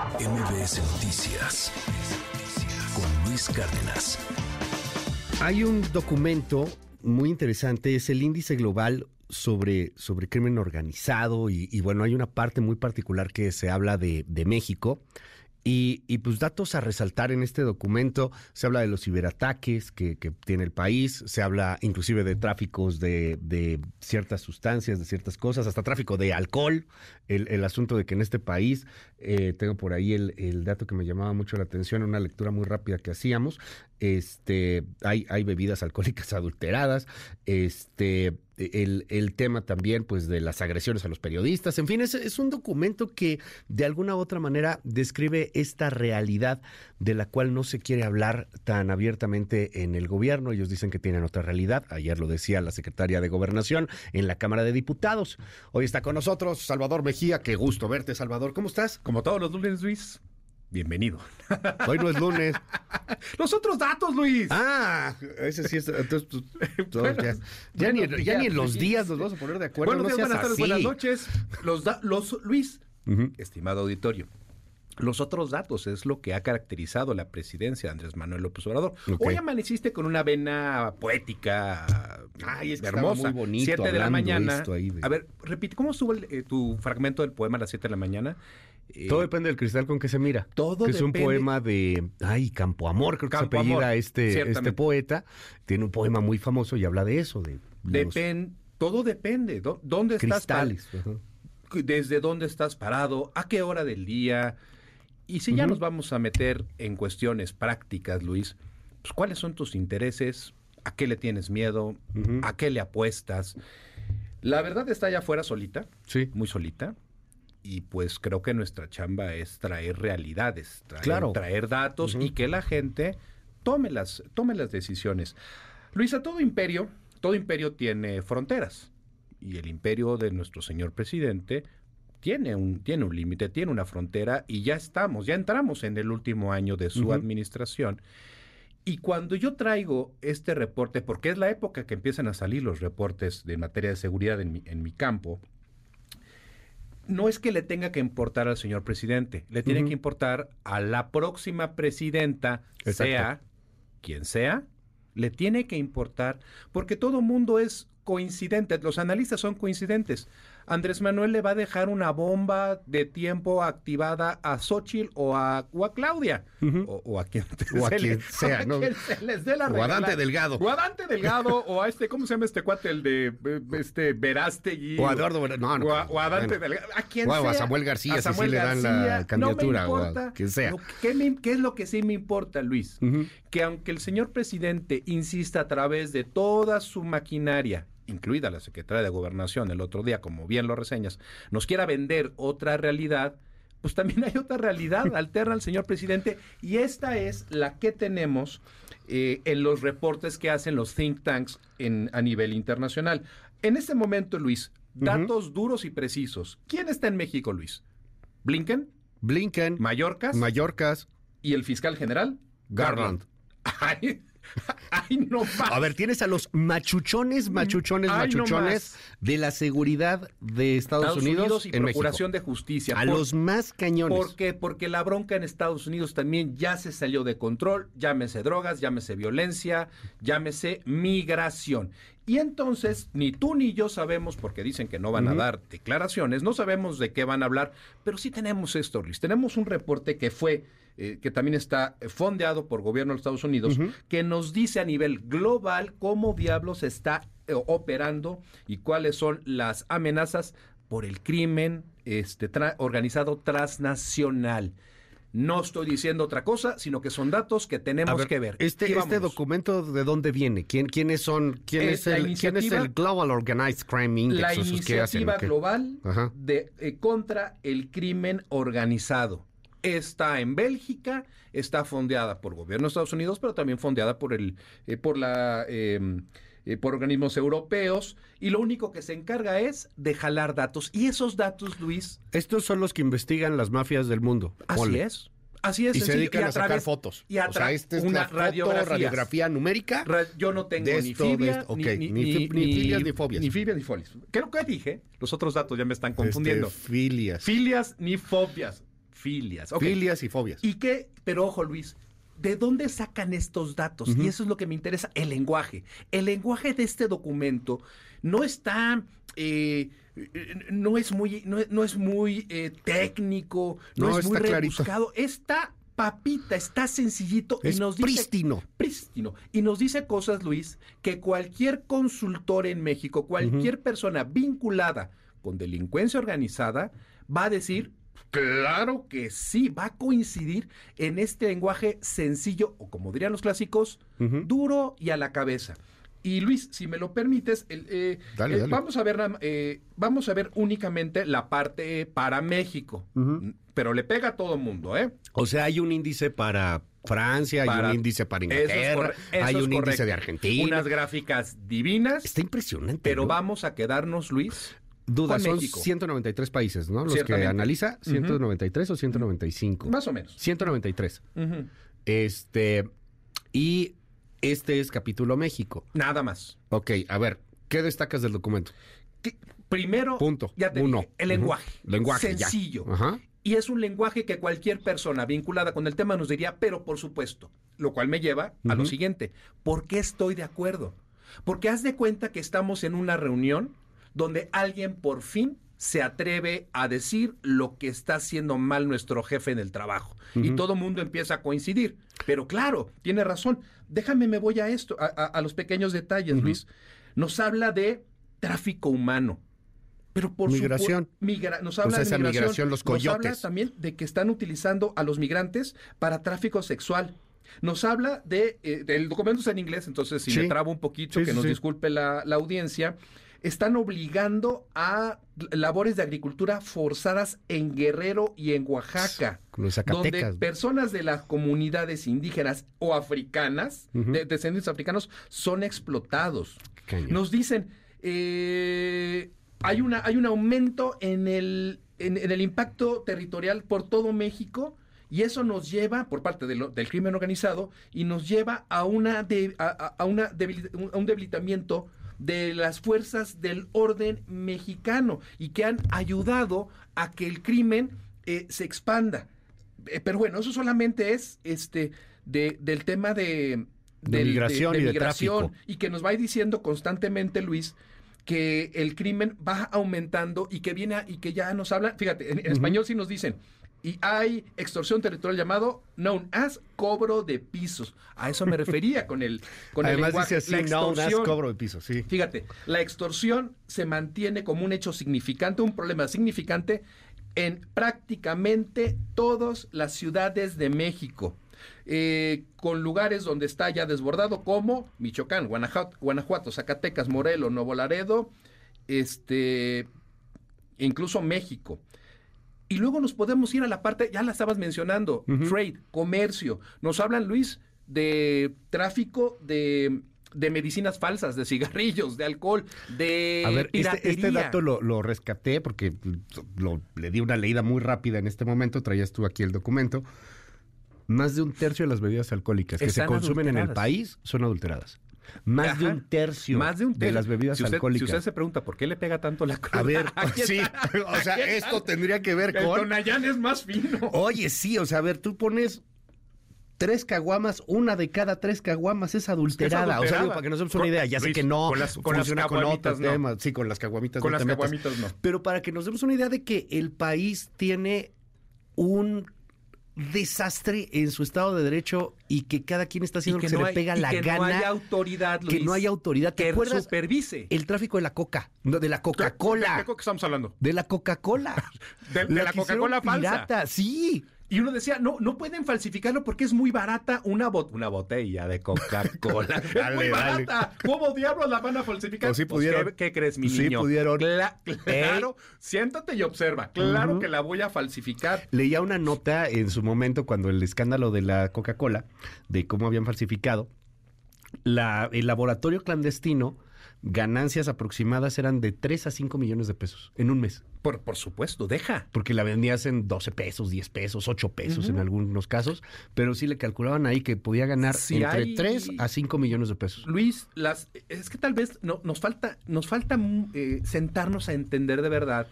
MBS Noticias con Luis Cárdenas. Hay un documento muy interesante, es el índice global sobre, sobre crimen organizado y, bueno, hay una parte muy particular que se habla de, de México y, y, pues datos a resaltar en este documento, se habla de los ciberataques que, tiene el país, se habla inclusive de tráficos de, ciertas sustancias, de ciertas cosas, hasta tráfico de alcohol, el, el asunto de que en este país, eh, tengo por ahí el, el, dato que me llamaba mucho la atención, una lectura muy rápida que hacíamos, este, hay, hay bebidas alcohólicas adulteradas, este, el, el, tema también pues de las agresiones a los periodistas, en fin, es, es, un documento que de alguna u otra manera describe esta realidad de la cual no se quiere hablar tan abiertamente en el gobierno, ellos dicen que tienen otra realidad, ayer lo decía la secretaria de Gobernación en la Cámara de Diputados, hoy está con nosotros Salvador Mejía, qué gusto verte Salvador, ¿cómo estás? Como todos los lunes Luis, Bienvenido. Hoy no es lunes. Los otros datos, Luis. Ah, ese sí es. Entonces, bueno, ya, ya, bueno, ni, ya, ni, en los días nos vamos a poner de acuerdo. Buenos no días, buenas tardes, buenas noches. Los, da, los Luis, uh -huh. estimado auditorio. Los otros datos es lo que ha caracterizado la presidencia de Andrés Manuel López Obrador. Okay. Hoy amaneciste con una vena poética Ay, es que hermosa. Muy bonito, siete de la mañana. De... A ver, repite, ¿cómo estuvo el, eh, tu fragmento del poema a las 7 de la mañana? Eh, todo depende del cristal con que se mira. Todo que depende. es un poema de ay Campo Amor, creo que Campo se apellida Amor, este, este poeta. Tiene un poema muy famoso y habla de eso. De Depen todo depende. ¿Dónde cristales. estás? Cristales. Desde dónde estás parado, a qué hora del día. Y si ya uh -huh. nos vamos a meter en cuestiones prácticas, Luis, pues cuáles son tus intereses, a qué le tienes miedo, uh -huh. a qué le apuestas. La verdad está allá afuera solita, sí. muy solita y pues creo que nuestra chamba es traer realidades, traer, claro. traer datos uh -huh. y que la gente tome las, tome las decisiones. Luisa, todo imperio, todo imperio tiene fronteras y el imperio de nuestro señor presidente tiene un, tiene un límite, tiene una frontera y ya estamos, ya entramos en el último año de su uh -huh. administración. Y cuando yo traigo este reporte, porque es la época que empiezan a salir los reportes de materia de seguridad en mi, en mi campo, no es que le tenga que importar al señor presidente, le tiene uh -huh. que importar a la próxima presidenta, Exacto. sea quien sea, le tiene que importar, porque todo mundo es coincidente, los analistas son coincidentes. Andrés Manuel le va a dejar una bomba de tiempo activada a Xochitl o a, o a Claudia, uh -huh. o, o, a quien, o a quien sea, ¿no? quien se les dé la o a Dante Delgado. O a Dante Delgado, o a este, ¿cómo se llama este cuate? El de este Verástegui. O a Eduardo no, no, o, a, o a Dante bueno. Delgado. A quien o sea. a Samuel García, a Samuel si sí García, le dan la candidatura, no me importa, o a quien sea. ¿qué, me, ¿qué, es lo que sí me importa, Luis? Uh -huh. Que aunque el señor presidente insista a través de toda su maquinaria incluida la secretaria de Gobernación el otro día, como bien lo reseñas, nos quiera vender otra realidad, pues también hay otra realidad alterna al señor presidente y esta es la que tenemos eh, en los reportes que hacen los think tanks en, a nivel internacional. En este momento, Luis, datos uh -huh. duros y precisos. ¿Quién está en México, Luis? ¿Blinken? Blinken. ¿Mallorcas? Mallorcas. ¿Y el fiscal general? Garland. Garland. Ay, no más. A ver, tienes a los machuchones, machuchones, Ay, machuchones no de la seguridad de Estados, Estados Unidos, Unidos, y en Procuración México. de Justicia. A Por, los más cañones. ¿Por qué? Porque la bronca en Estados Unidos también ya se salió de control, llámese drogas, llámese violencia, llámese migración. Y entonces, ni tú ni yo sabemos, porque dicen que no van uh -huh. a dar declaraciones, no sabemos de qué van a hablar, pero sí tenemos esto, Luis. Tenemos un reporte que fue eh, que también está fondeado por gobierno de los Estados Unidos, uh -huh. que nos dice a nivel global cómo diablos está eh, operando y cuáles son las amenazas por el crimen este, tra organizado transnacional. No estoy diciendo otra cosa, sino que son datos que tenemos ver, que ver. Este, este documento, ¿de dónde viene? ¿Quién, ¿Quiénes son? ¿Quién es, es el, ¿quién es el Global Organized Crime Index? La iniciativa hacen, global de, eh, contra el crimen organizado está en Bélgica, está fondeada por gobierno de Estados Unidos, pero también fondeada por el eh, por la eh, eh, por organismos europeos y lo único que se encarga es de jalar datos y esos datos, Luis, estos son los que investigan las mafias del mundo. Así es. Así es. Y se dedican y a, a, sacar fotos. Y a o sea, esta es una foto, radiografía numérica. Ra yo no tengo ni fibia. Okay. ni, ni, ni, ni, filias ni fobias. Ni fibias ni fobias. Creo que dije. Los otros datos ya me están confundiendo. Este, filias. Filias ni fobias Filias. Filias y fobias. ¿Y qué? Pero ojo, Luis, ¿de dónde sacan estos datos? Y eso es lo que me interesa, el lenguaje. El lenguaje de este documento no está... eh, no es muy, no, no es muy eh, técnico, no, No, es muy clarito. rebuscado, está papita, está sencillito Es y nos dice prístino. prístino. Y nos dice cosas, Luis, que cualquier consultor en México, cualquier persona vinculada con delincuencia organizada, va a decir, claro que sí, va a coincidir en este lenguaje sencillo, o como dirían los clásicos, duro y a la cabeza. Y Luis, si me lo permites, el, eh, Dale, dale. vamos a ver, eh, vamos a ver únicamente la parte para México, pero le pega a todo mundo, ¿eh? O sea, hay un índice para Francia, hay un índice para es Inglaterra, hay un índice de Argentina. Unas gráficas divinas, Está impresionante. pero ¿no? vamos a quedarnos, Luis. Duda, son México. 193 países, ¿no? Los que analiza, Ujú. 193 o 195. Más o menos. 193. Ujú. Este, y este es capítulo México. Nada más. Ok, a ver, ¿qué destacas del documento? Que- Primero, Punto. ya te Uno. dije, el lenguaje. Lenguaje, ya. Sencillo. Ajá. Y es un lenguaje que cualquier persona vinculada con el tema nos diría, pero por supuesto. Lo cual me lleva a lo siguiente. ¿Por qué estoy de acuerdo? Porque haz de cuenta que estamos en una reunión donde alguien por fin se atreve a decir lo que está haciendo mal nuestro jefe en el trabajo. Y todo el mundo empieza a coincidir. Pero claro, tiene razón. Déjame, me voy a esto, a, a- a los pequeños detalles. Luis. Nos habla de tráfico humano. Pero por Migración. supu- migra- nos O habla de migración. migración, los Nos habla también de que están utilizando a los migrantes para tráfico sexual. Nos habla de, eh, el documento está en inglés, entonces si Sí. me trabo un poquito, Sí, que nos sí. disculpe la, la audiencia. Están obligando a labores de agricultura forzadas en Guerrero y en Oaxaca. Donde personas de las comunidades indígenas o africanas, de descendientes africanos, son explotados. Nos dicen, eh, hay, una, hay un aumento en el, en, en el impacto territorial por todo México y eso nos lleva, por parte de lo- del crimen organizado, y nos lleva a, una de- a, a- una debili- a un debilitamiento de las fuerzas del orden mexicano y que han ayudado a que el crimen eh, se expanda. Eh, pero bueno, eso solamente es este de, del tema de, De del- migración y de que nos va diciendo constantemente Luis que el crimen va aumentando y que viene a- y que ya nos habla, fíjate, en, español sí nos dicen y hay extorsión territorial llamado known as cobro de pisos. A eso me refería con el con el Además lenguaje. dice así, das extorsión. cobro de piso, sí. Fíjate, la extorsión se mantiene como un hecho significante, un problema significante en prácticamente todas las ciudades de México, eh, con lugares donde está ya desbordado como Michoacán, Guanajuato, Guanajuato, Zacatecas, Morelos, Nuevo Laredo, este, incluso México. Y luego nos podemos ir a la parte, ya la estabas mencionando, trade, comercio. Nos hablan, Luis, de tráfico de, de medicinas falsas, de cigarrillos, de alcohol, de A ver, este, este dato lo, lo rescaté porque lo- le di una leída muy rápida en este momento. Traías tú aquí el documento. Más de un tercio de las bebidas alcohólicas que Están se consumen en el país son adulteradas. Más de un tercio, Más de un de tercio. las bebidas si usted, alcohólicas. Si usted se pregunta por qué le pega tanto la cruda. A ver, sí, o sea, esto tendría que ver El con... Tonayán es más fino. Oye, sí, o sea, a ver, tú pones tres caguamas, una de cada tres caguamas es adulterada. O sea, digo, para que nos demos una idea, ya sé que no con las- con las funciona con otros no. temas. Sí, con las caguamitas Con no las caguamitas no. Pero para que nos demos una idea de que el país tiene un desastre en su estado de derecho y que cada quien está haciendo lo que, se no le hay- pega y la que gana. no hay autoridad, Luis. que no hay autoridad. ¿Te que acuerdas? supervise. El tráfico de la coca, no, de la ¿De Coca-Cola. qué coca estamos hablando? De la Coca-Cola. De- de la que hicieron Coca-Cola falsa. pirata, Sí. Y uno decía, no, no pueden falsificarlo porque es muy barata una, bot- una botella de Coca-Cola. es muy dale. barata. ¿Cómo diablos la van a falsificar? Pues sí Pues, pudieron. ¿qué, qué crees, mi Sí niño? pudieron. Cla- claro, siéntate y observa. Claro que la voy a falsificar. Leía una nota en su momento cuando el escándalo de la Coca-Cola, de cómo habían falsificado, la, el laboratorio clandestino, ganancias aproximadas eran de 3 a 5 millones de pesos en un mes. Por, por supuesto, deja. Porque la vendías en 12 pesos, 10 pesos, 8 pesos en algunos casos, pero sí le calculaban ahí que podía ganar Si entre hay- 3 a 5 millones de pesos. Luis, las, es que tal vez no, nos falta, nos falta mm, eh, sentarnos a entender de verdad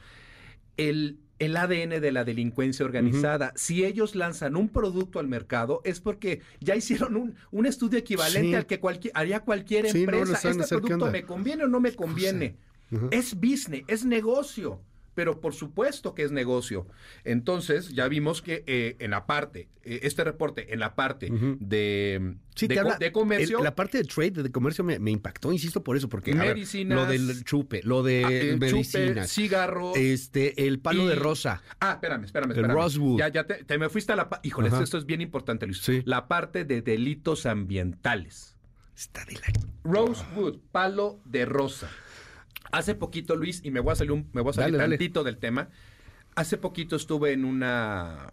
el, el ADN de la delincuencia organizada. Si ellos lanzan un producto al mercado es porque ya hicieron un, un estudio equivalente Sí. al que cualquier, haría cualquier Sí, no, empresa. ¿Este producto me conviene o no me conviene? Es business, es negocio. Pero por supuesto que es negocio. Entonces, ya vimos que eh, en la parte, eh, este reporte, en la parte de, Sí, de, habla- comercio, el- la parte de trade, de comercio, me, me impactó, insisto por eso, porque a ver, Medicinas, lo del chupe, lo de ah, el chupe, medicinas, cigarros, este, el palo y- de rosa. Ah, espérame, espérame, El espérame. Rosewood. Ya, ya te, te me fuiste a la... Híjole, esto es bien importante, Luis. Sí. La parte de delitos ambientales. Está de la... Rosewood, palo de rosa. Hace poquito, Luis, y me voy a salir, un- me voy a salir Dale, dale. tantito del tema. Hace poquito estuve en una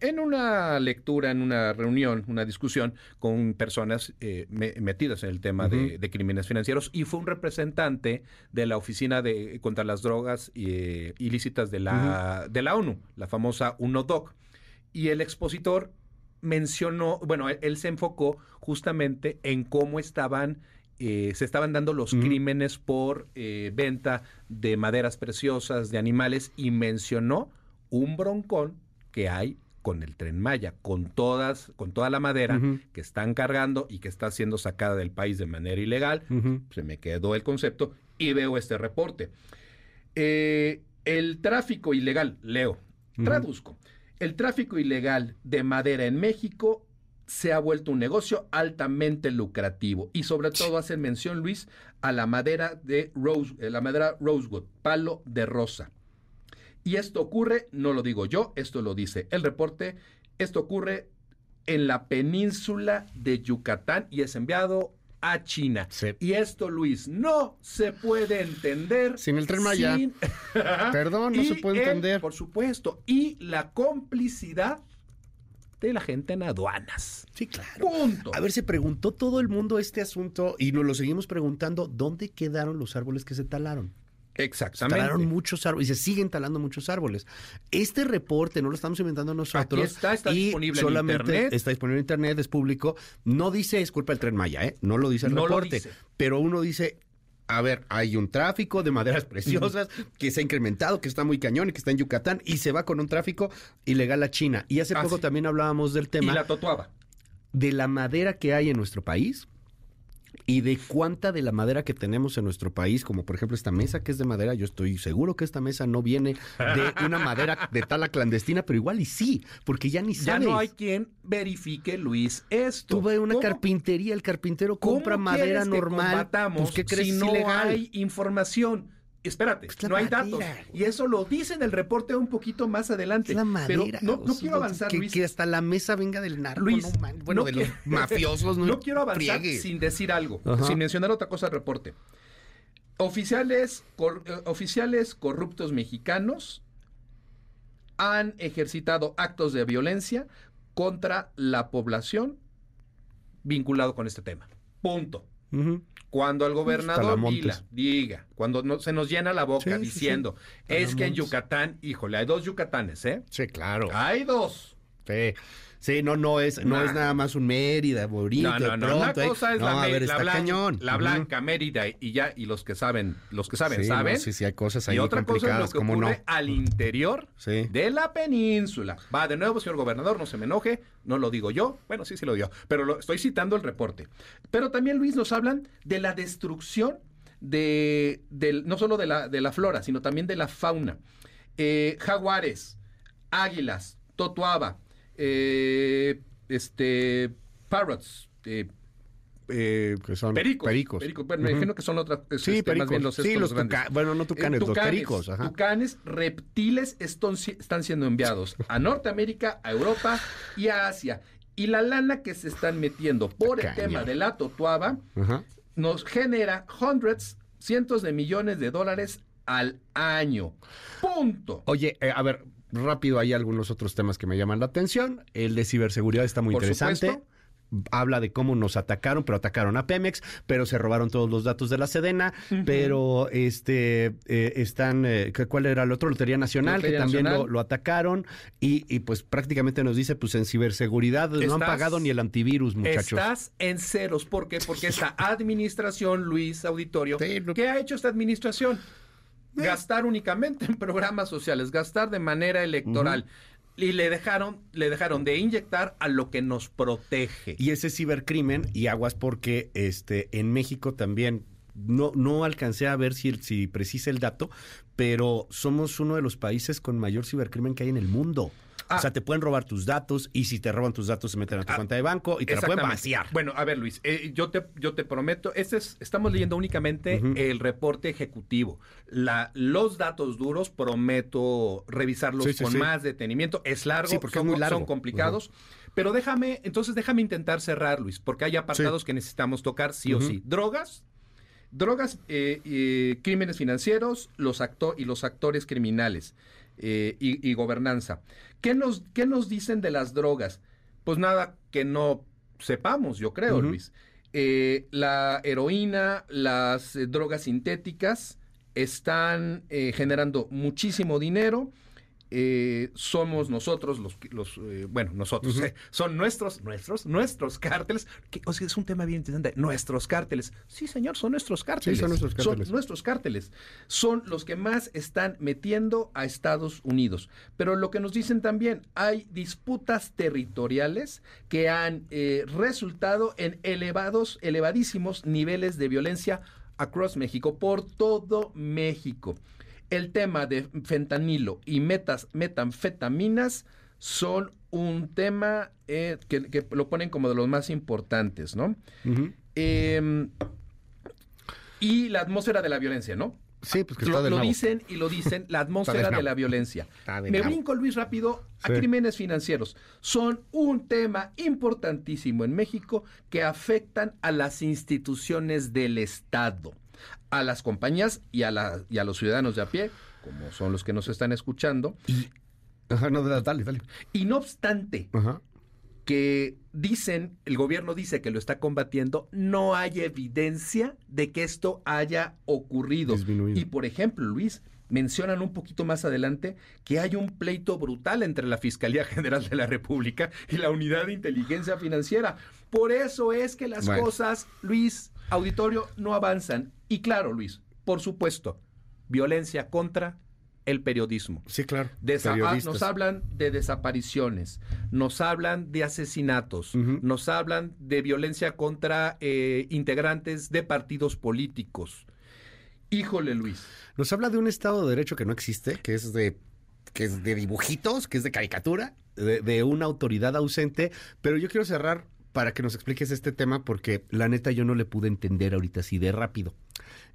en una lectura, en una reunión, una discusión con personas eh, me- metidas en el tema de, de crímenes financieros y fue un representante de la oficina de contra las drogas eh, ilícitas de la de la ONU, la famosa UNODOC, y el expositor mencionó, bueno, él, él se enfocó justamente en cómo estaban eh, se estaban dando los crímenes por eh, venta de maderas preciosas, de animales, y mencionó un broncón que hay con el tren Maya, con todas, con toda la madera que están cargando y que está siendo sacada del país de manera ilegal. Se me quedó el concepto y veo este reporte. Eh, el tráfico ilegal, leo, traduzco. El tráfico ilegal de madera en México se ha vuelto un negocio altamente lucrativo y sobre todo hacen mención, Luis, a la madera de Rose, eh, la madera Rosewood, palo de rosa. Y esto ocurre, no lo digo yo, esto lo dice el reporte, esto ocurre en la península de Yucatán y es enviado a China. Sí. Y esto, Luis, no se puede entender Sin el Tren Maya. sin- Perdón, no Y se puede el- entender. Por supuesto. Y la complicidad de la gente en aduanas. Sí, claro. Punto. A ver, se preguntó todo el mundo este asunto y nos lo seguimos preguntando, ¿dónde quedaron los árboles que se talaron? Se Exactamente. talaron muchos árboles y se siguen talando muchos árboles. Este reporte no lo estamos inventando nosotros. Aquí está, está y disponible en solamente internet. Está disponible en internet, es público. No dice es culpa del tren Maya, ¿eh? No lo dice el No lo reporte. dice. Pero uno dice, a ver, hay un tráfico de maderas preciosas que se ha incrementado, que está muy cañón y que está en Yucatán y se va con un tráfico ilegal a China. Y hace Ah, poco sí. también hablábamos del Y tema la totuaba. de la madera que hay en nuestro país y de cuánta de la madera que tenemos en nuestro país, como por ejemplo esta mesa que es de madera, yo estoy seguro que esta mesa no viene de una madera de tala clandestina, pero igual y sí, porque ya ni Ya sabes. no hay quien verifique, Luis, esto. Tú a una ¿Cómo- carpintería, el carpintero cómo compra madera que normal. combatamos Pues, ¿qué crees? si no ilegal. hay información. Espérate, Es la no hay datos. Y eso lo dice en el reporte un poquito más adelante. Es la madera. Pero no, quiero avanzar, que, Luis. que hasta la mesa venga del narco, Luis, no man- bueno, no de los mafiosos, no, quiero avanzar friegue. sin decir algo, Ajá. sin mencionar otra cosa del reporte. Oficiales, cor- eh, oficiales corruptos mexicanos han ejercitado actos de violencia contra la población vinculado con este tema. Punto. Cuando el gobernador diga, cuando no- se nos llena la boca Sí, sí, sí. diciendo, es que en. Yucatán, híjole, hay dos Yucatanes, ¿eh? Sí, claro. Hay dos. Sí. Sí, no, no es, no Nah. es nada más un Mérida, bonito, No, no, no. pronto, Una cosa es no, la, a ver, la está blan- cañón. la blanca Mérida y ya, y los que saben, los que saben, Sí, saben. no, sí, sí, hay cosas ahí y otra cosa es lo que ocurre al interior Sí. de la península. Va, de nuevo, señor gobernador, no se me enoje, no lo digo yo. Bueno, sí, sí lo digo, pero lo, estoy citando el reporte. Pero también, Luis, nos hablan de la destrucción de, no solo de la, de la flora, sino también de la fauna. Eh, jaguares, águilas, totuaba, eh, este, parrots, eh, eh, Que son pericos. pericos. Bueno, me imagino que son otras. es, Sí, este, pericos. Más bien los sí, los tucanes. Bueno, no tucanes, Eh, los pericos. Ajá. tucanes, reptiles están, si- están siendo enviados a Norteamérica, a Europa y a Asia. Y la lana que se están metiendo por el tema de la totuaba nos genera hundreds, cientos de millones de dólares al año. Punto. Oye, eh, a ver, rápido, hay algunos otros temas que me llaman la atención. El de ciberseguridad está muy Por interesante. supuesto. Habla de cómo nos atacaron, pero atacaron a Pemex, pero se robaron todos los datos de la Sedena, pero este eh, están, eh, ¿qué- ¿cuál era el otro? Lotería Nacional, Lotería que también Nacional. Lo, lo atacaron y, y, pues prácticamente nos dice, pues en ciberseguridad no han pagado ni el antivirus, muchachos. Estás en ceros. ¿Por qué? Porque esta administración, Luis Auditorio, Sí, lo- ¿qué ha hecho esta administración? gastar únicamente en programas sociales, gastar de manera electoral. Y le dejaron, le dejaron de inyectar a lo que nos protege. Y ese cibercrimen, y aguas porque este en México también no, no alcancé a ver si, si precisa el dato, pero somos uno de los países con mayor cibercrimen que hay en el mundo. Ah. O sea, te pueden robar tus datos y si te roban tus datos se meten a tu cuenta de banco y te la pueden vaciar. Bueno, a ver, Luis, eh, yo, te, yo te prometo, este es, estamos leyendo únicamente el reporte ejecutivo. La, los datos duros, prometo revisarlos Sí, sí, con sí. más detenimiento. Es largo, porque es son, muy largo. son complicados. Pero déjame, entonces déjame intentar cerrar, Luis, porque hay apartados que necesitamos tocar sí o sí. Drogas, drogas, eh, eh, crímenes financieros, los acto y los actores criminales eh, y, y gobernanza. ¿Qué nos, ¿Qué nos dicen de las drogas? Pues nada que no sepamos, yo creo. Luis. Eh, la heroína, las eh, drogas sintéticas están eh, generando muchísimo dinero. Eh, somos nosotros los, los eh, bueno, nosotros, eh, son nuestros, nuestros, nuestros cárteles, que o sea, es un tema bien interesante, nuestros cárteles, sí señor, son nuestros cárteles, son nuestros cárteles. son nuestros cárteles, son los que más están metiendo a Estados Unidos, pero lo que nos dicen también, hay disputas territoriales que han eh, resultado en elevados, elevadísimos niveles de violencia across México, por todo México el tema de fentanilo y metas, metanfetaminas son un tema eh, que, que lo ponen como de los más importantes, ¿no? Eh, y la atmósfera de la violencia, ¿no? Sí, pues que Lo, está lo nabo. dicen y lo dicen, la atmósfera de la violencia. Me nabo. brinco, Luis, rápido a Sí. crímenes financieros. Son un tema importantísimo en México que afectan a las instituciones del Estado, a las compañías y a, la- y a los ciudadanos de a pie, como son los que nos están escuchando. Ajá, no, dale, dale. Y no obstante, Ajá. que dicen, el gobierno dice que lo está combatiendo, no hay evidencia de que esto haya ocurrido. Disminuido. Y por ejemplo, Luis, mencionan un poquito más adelante que hay un pleito brutal entre la Fiscalía General de la República y la Unidad de Inteligencia Financiera. Por eso es que las Bueno. cosas, Luis, auditorio, no avanzan. Y claro, Luis, por supuesto, violencia contra el periodismo. Sí, claro. Desa- ah, nos hablan de desapariciones, nos hablan de asesinatos, nos hablan de violencia contra eh, integrantes de partidos políticos. Híjole, Luis. Nos habla de un Estado de Derecho que no existe, que es de que es de dibujitos, que es de caricatura, de, de una autoridad ausente. Pero yo quiero cerrar para que nos expliques este tema, porque la neta yo no le pude entender ahorita así de rápido.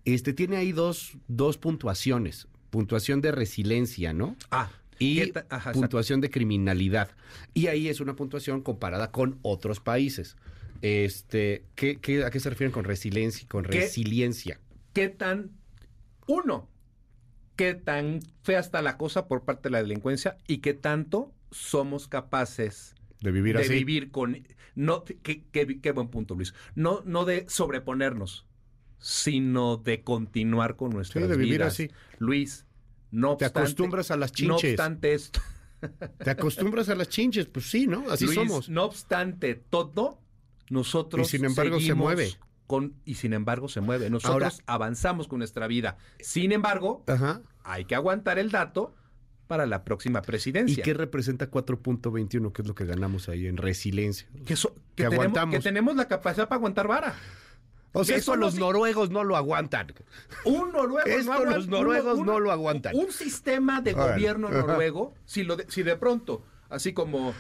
Este tiene ahí dos, dos puntuaciones. Puntuación de resiliencia, ¿no? Ah, Y ¿qué ta- ajá, exacto. puntuación de criminalidad. Y ahí es una puntuación comparada con otros países. Este, ¿qué, qué- a qué se refieren con resiliencia? Con ¿Qué? resiliencia. ¿Qué tan, uno, qué tan fea está la cosa por parte de la delincuencia y qué tanto somos capaces De vivir de así. vivir con... No, qué, qué- qué buen punto, Luis. No, no de sobreponernos, sino de continuar con nuestras de vivir vidas. así. Luis, no Te obstante, acostumbras a las No chinches. obstante esto, Te acostumbras a las chinches, pues sí, ¿no? Así Luis, somos. no obstante todo, nosotros Y sin embargo se mueve. Con, y sin embargo se mueve. Nosotros Ahora- avanzamos con nuestra vida. Sin embargo, Ajá. hay que aguantar el dato para la próxima ¿Y presidencia. qué representa 4.21, que es lo que ganamos ahí en resiliencia? que, so- que que tenemos, aguantamos. que tenemos la capacidad para aguantar vara. O sea, Eso los noruegos no lo aguantan. Un noruego Esto no aguanta- los noruegos no lo aguantan. Un sistema de gobierno noruego, si, lo de, si de pronto, así como,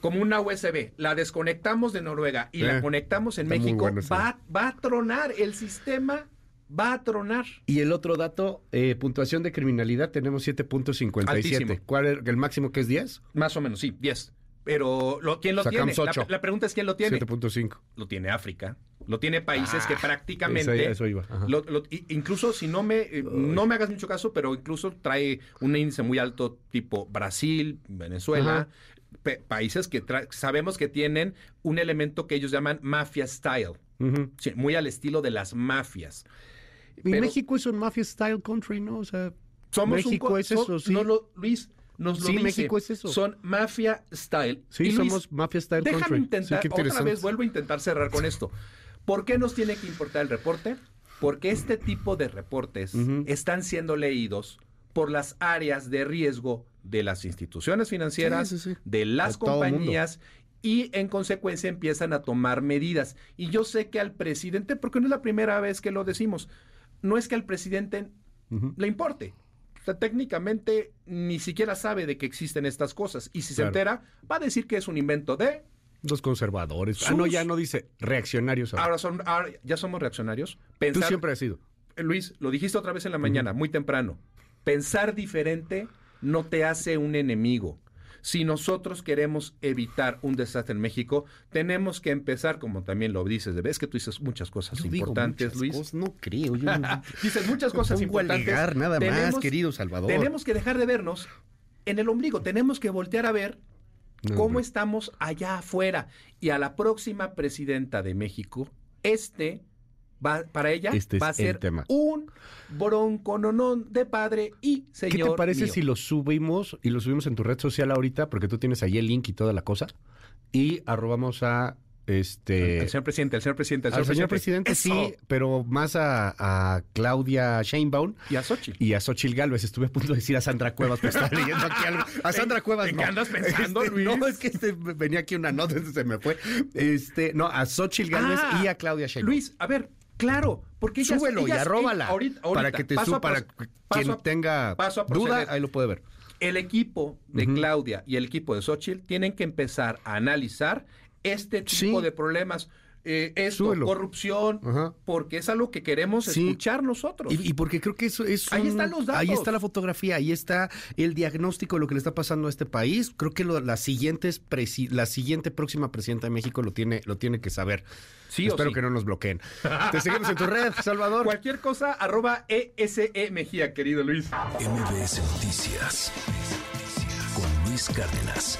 como una USB, la desconectamos de Noruega y la Eh, conectamos en México, bueno va, va a tronar. El sistema va a tronar. Y el otro dato, eh, puntuación de criminalidad, tenemos 7.57. Altísimo. ¿Cuál es el máximo que es 10? Más o menos, sí, 10. Pero lo, ¿quién lo Sacamos tiene? La, la pregunta es quién lo tiene. 7.5. Lo tiene África. Lo tiene países que Ah, prácticamente eso- eso iba. Lo- lo- incluso si no me, eh, no me hagas mucho caso, pero incluso trae un índice muy alto tipo Brasil, Venezuela, pe- países que sabemos que tienen un elemento que ellos llaman mafia style, sí, muy al estilo de las mafias. Y Pero México es un mafia style country, ¿no? O sea, somos un México co- es so- eso, sí. no lo- Luis nos lo Sí, dice. México es eso. Son mafia style. sí, Y, Luis, somos mafia style Déjame country. intentar, sí, otra vez vuelvo a intentar cerrar con esto. ¿Por qué nos tiene que importar el reporte? Porque este tipo de reportes están siendo leídos por las áreas de riesgo de las instituciones financieras, Sí, sí, sí. de las De compañías y en consecuencia empiezan a tomar medidas. Y yo sé que al presidente, porque no es la primera vez que lo decimos, no es que al presidente le importe. O sea, técnicamente ni siquiera sabe de que existen estas cosas. Y si se entera, va a decir que es un invento de... Los conservadores. Ah, no, Sus- ya no dice reaccionarios. ahora. Ahora, son, ahora ya somos reaccionarios. Tú siempre has sido. Eh, Luis, lo dijiste otra vez en la mañana, muy temprano. Pensar diferente no te hace un enemigo. Si nosotros queremos evitar un desastre en México, tenemos que empezar, como también lo dices, de ves que tú dices muchas cosas Yo digo importantes, muchas Luis. cosas, no creo. Yo no- dices muchas cosas importantes. alegar nada más, Tenemos- querido Salvador. Tenemos que dejar de vernos en el ombligo. Tenemos que voltear a ver No, cómo estamos allá afuera. Y a la próxima presidenta de México, este va, para ella Este es va a ser tema. un broncononón de padre y señor. ¿Qué te parece mío. si lo subimos y lo subimos en tu red social ahorita? Porque tú tienes ahí el link y toda la cosa. Y arrobamos a este. El señor presidente, el señor presidente, el al señor presidente, sí, pero más a, a Claudia Sheinbaum Y a Xochitl. y a Xochil Gálvez. Estuve a punto de decir a Sandra Cuevas, pero estaba leyendo aquí algo. A Sandra Cuevas ¿En no. qué andas pensando, Este, Luis? No, es que este, venía aquí una nota, se me fue. Este, no, a Xochil Gálvez Ah, y a Claudia Sheinbaum. Luis, a ver, claro, porque ellas, Súbelo y ellas- arróbala. ahorita- para que te paso para quien tenga paso duda, ahí lo puede ver. el equipo de. Claudia y el equipo de Xochitl tienen que empezar a analizar este tipo Sí. de problemas. Eh, esto, Súbelo. corrupción, Ajá. porque es algo que queremos Sí. escuchar nosotros. Y, y porque creo que eso es Ahí un- están los datos. Ahí está la fotografía, ahí está el diagnóstico de lo que le está pasando a este país. Creo que lo- la, siguientes presi- la siguiente próxima presidenta de México lo tiene, lo tiene que saber. Sí o Espero sí. que no nos bloqueen. Te seguimos en tu red, Salvador. Cualquier cosa, arroba ESE Mejía, querido Luis. MBS Noticias con Luis Cárdenas.